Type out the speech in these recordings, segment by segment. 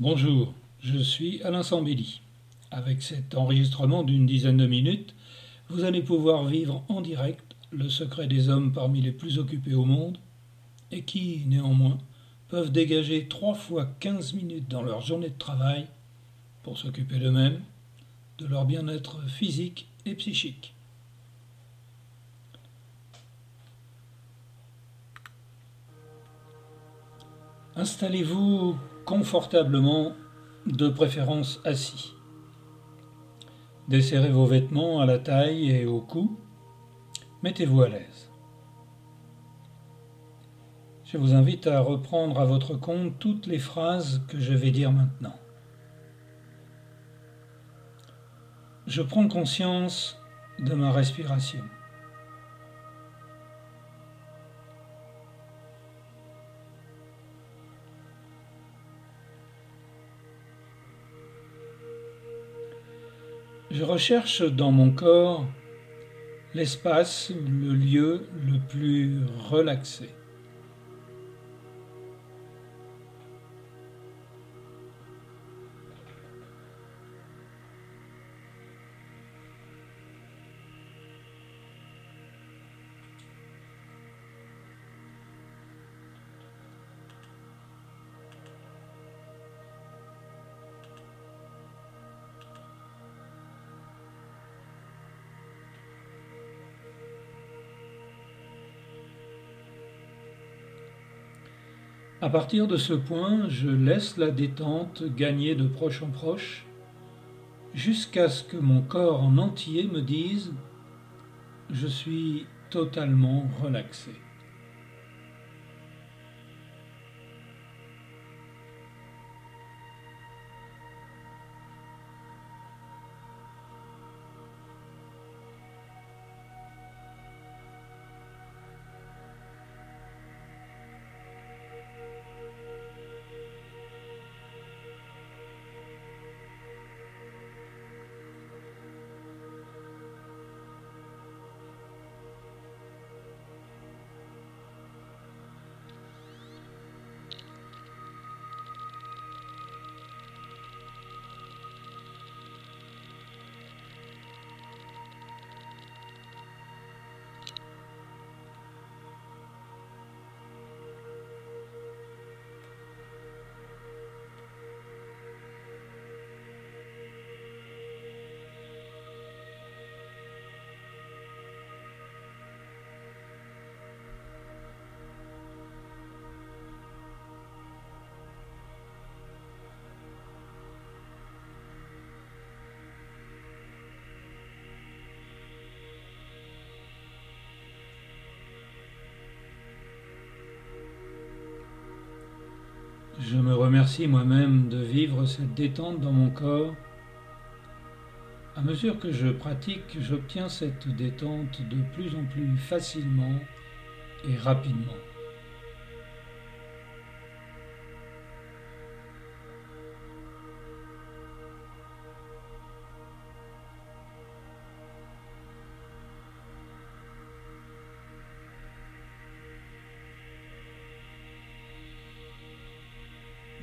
Bonjour, je suis Alain Sambelli. Avec cet enregistrement d'une dizaine de minutes, vous allez pouvoir vivre en direct le secret des hommes parmi les plus occupés au monde et qui, néanmoins, peuvent dégager trois fois quinze minutes dans leur journée de travail pour s'occuper d'eux-mêmes, de leur bien-être physique et psychique. Installez-vous confortablement, de préférence assis. Desserrez vos vêtements à la taille et au cou. Mettez-vous à l'aise. Je vous invite à reprendre à votre compte toutes les phrases que je vais dire maintenant. Je prends conscience de ma respiration. Je recherche dans mon corps l'espace, le lieu le plus relaxé. À partir de ce point, je laisse la détente gagner de proche en proche jusqu'à ce que mon corps en entier me dise ⁇ Je suis totalement relaxé ⁇ Je me remercie moi-même de vivre cette détente dans mon corps. À mesure que je pratique, j'obtiens cette détente de plus en plus facilement et rapidement.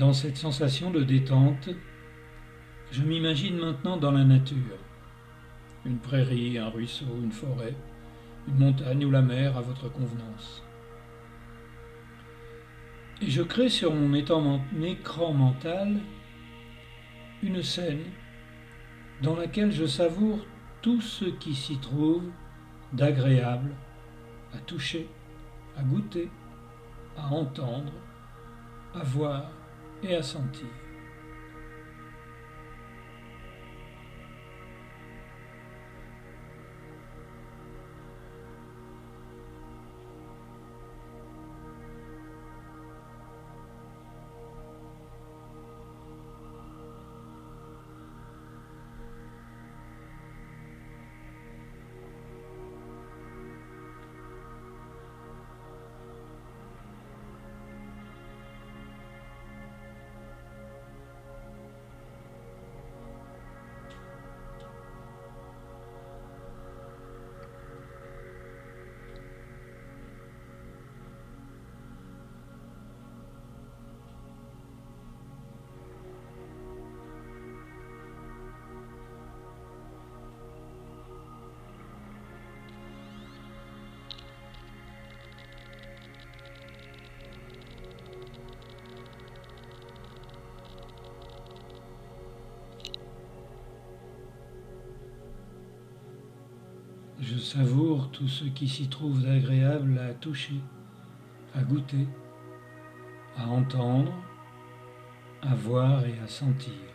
Dans cette sensation de détente, je m'imagine maintenant dans la nature. Une prairie, un ruisseau, une forêt, une montagne ou la mer à votre convenance. Et je crée sur mon écran mental une scène dans laquelle je savoure tout ce qui s'y trouve d'agréable à toucher, à goûter, à entendre, à voir et à sentir. Savoure tout ce qui s'y trouve d'agréable à toucher, à goûter, à entendre, à voir et à sentir.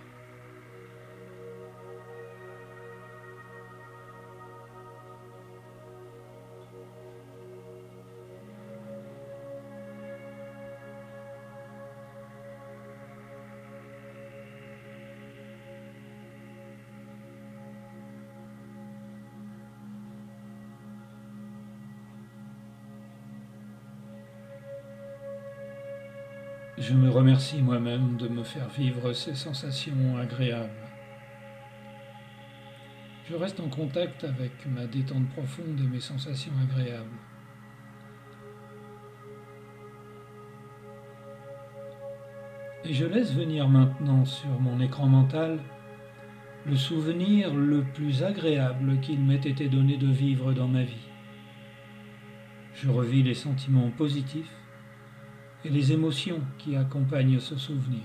Je me remercie moi-même de me faire vivre ces sensations agréables. Je reste en contact avec ma détente profonde et mes sensations agréables. Et je laisse venir maintenant sur mon écran mental le souvenir le plus agréable qu'il m'ait été donné de vivre dans ma vie. Je revis les sentiments positifs et les émotions qui accompagnent ce souvenir.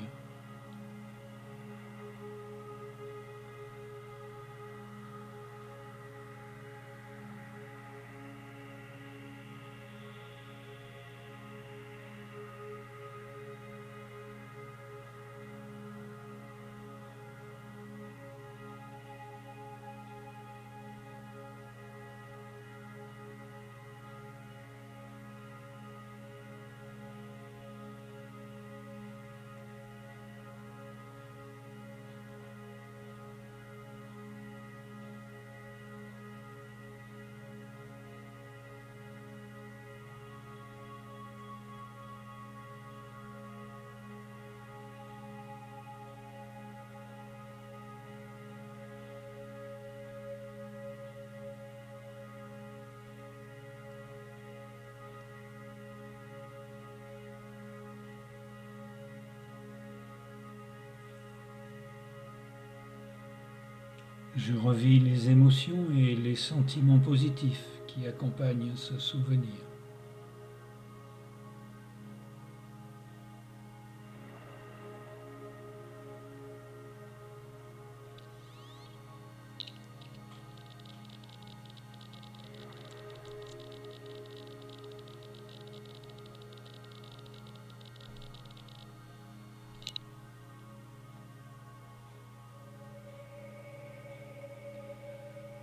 Je revis les émotions et les sentiments positifs qui accompagnent ce souvenir.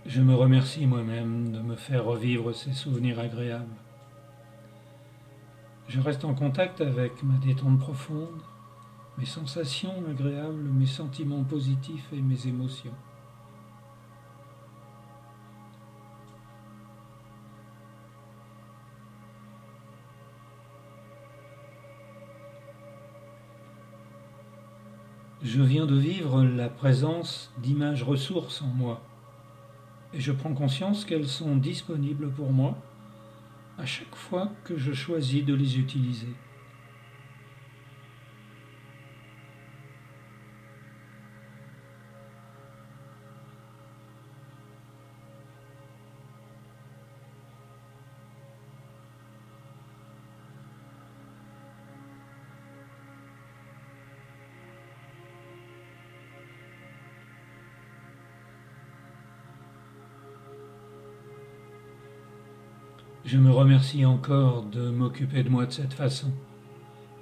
Je me remercie moi-même de me faire revivre ces souvenirs agréables. Je reste en contact avec ma détente profonde, mes sensations agréables, mes sentiments positifs et mes émotions. Je viens de vivre la présence d'images ressources en moi et je prends conscience qu'elles sont disponibles pour moi à chaque fois que je choisis de les utiliser. Je me remercie encore de m'occuper de moi de cette façon,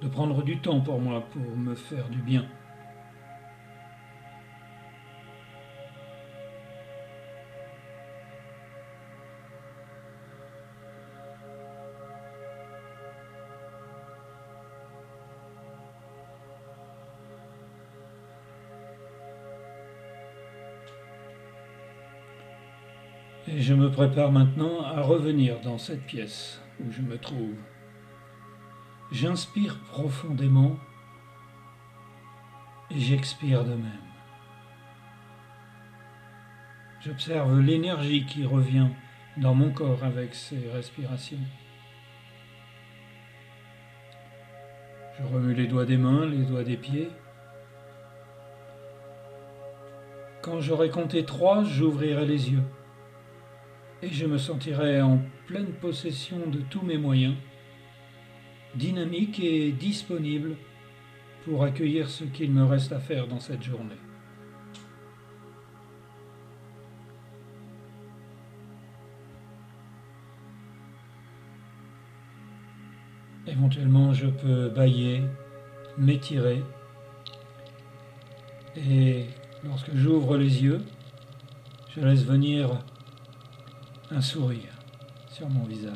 de prendre du temps pour moi pour me faire du bien. Et je me prépare maintenant à revenir dans cette pièce où je me trouve. J'inspire profondément et j'expire de même. J'observe l'énergie qui revient dans mon corps avec ces respirations. Je remue les doigts des mains, les doigts des pieds. Quand j'aurai compté trois, j'ouvrirai les yeux et je me sentirai en pleine possession de tous mes moyens, dynamique et disponible pour accueillir ce qu'il me reste à faire dans cette journée. Éventuellement, je peux bailler, m'étirer, et lorsque j'ouvre les yeux, je laisse venir un sourire sur mon visage.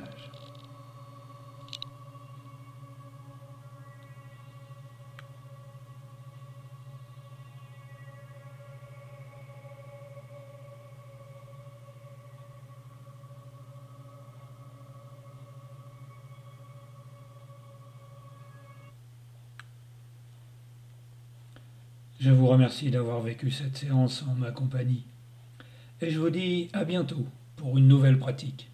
Je vous remercie d'avoir vécu cette séance en ma compagnie. Et je vous dis à bientôt pour une nouvelle pratique.